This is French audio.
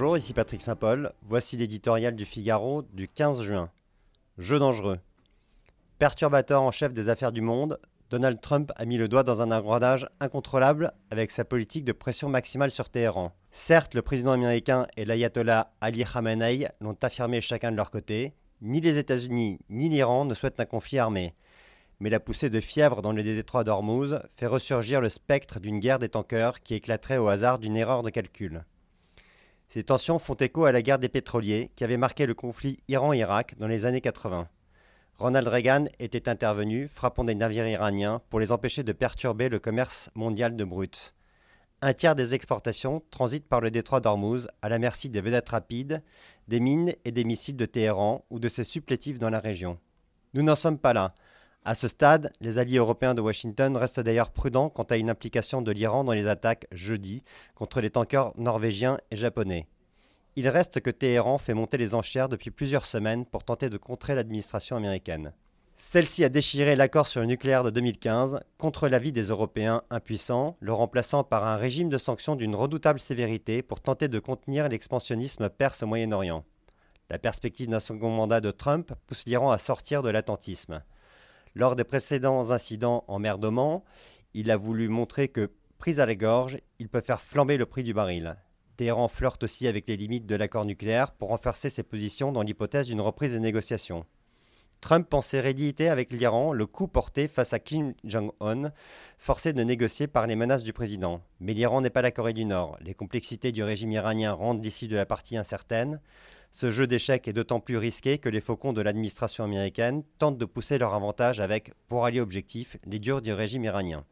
Bonjour, ici Patrick Saint-Paul. Voici l'éditorial du Figaro du 15 juin. Jeu dangereux. Perturbateur en chef des affaires du monde, Donald Trump a mis le doigt dans un engrenage incontrôlable avec sa politique de pression maximale sur Téhéran. Certes, le président américain et l'ayatollah Ali Khamenei l'ont affirmé chacun de leur côté. Ni les États-Unis ni l'Iran ne souhaitent un conflit armé. Mais la poussée de fièvre dans le détroit d'Ormuz fait ressurgir le spectre d'une guerre des tankers qui éclaterait au hasard d'une erreur de calcul. Ces tensions font écho à la guerre des pétroliers qui avait marqué le conflit Iran-Irak dans les années 80. Ronald Reagan était intervenu, frappant des navires iraniens pour les empêcher de perturber le commerce mondial de brut. Un tiers des exportations transitent par le détroit d'Ormuz à la merci des vedettes rapides, des mines et des missiles de Téhéran ou de ses supplétifs dans la région. Nous n'en sommes pas là. À ce stade, les alliés européens de Washington restent d'ailleurs prudents quant à une implication de l'Iran dans les attaques jeudi contre les tankers norvégiens et japonais. Il reste que Téhéran fait monter les enchères depuis plusieurs semaines pour tenter de contrer l'administration américaine. Celle-ci a déchiré l'accord sur le nucléaire de 2015 contre l'avis des Européens impuissants, le remplaçant par un régime de sanctions d'une redoutable sévérité pour tenter de contenir l'expansionnisme perse au Moyen-Orient. La perspective d'un second mandat de Trump pousse l'Iran à sortir de l'attentisme. Lors des précédents incidents en mer d'Oman, il a voulu montrer que, pris à la gorge, il peut faire flamber le prix du baril. Téhéran flirte aussi avec les limites de l'accord nucléaire pour renforcer ses positions dans l'hypothèse d'une reprise des négociations. Trump pensait rééditer avec l'Iran le coup porté face à Kim Jong-un, forcé de négocier par les menaces du président. Mais l'Iran n'est pas la Corée du Nord. Les complexités du régime iranien rendent l'issue de la partie incertaine. Ce jeu d'échecs est d'autant plus risqué que les faucons de l'administration américaine tentent de pousser leur avantage avec, pour allier objectif, les durs du régime iranien.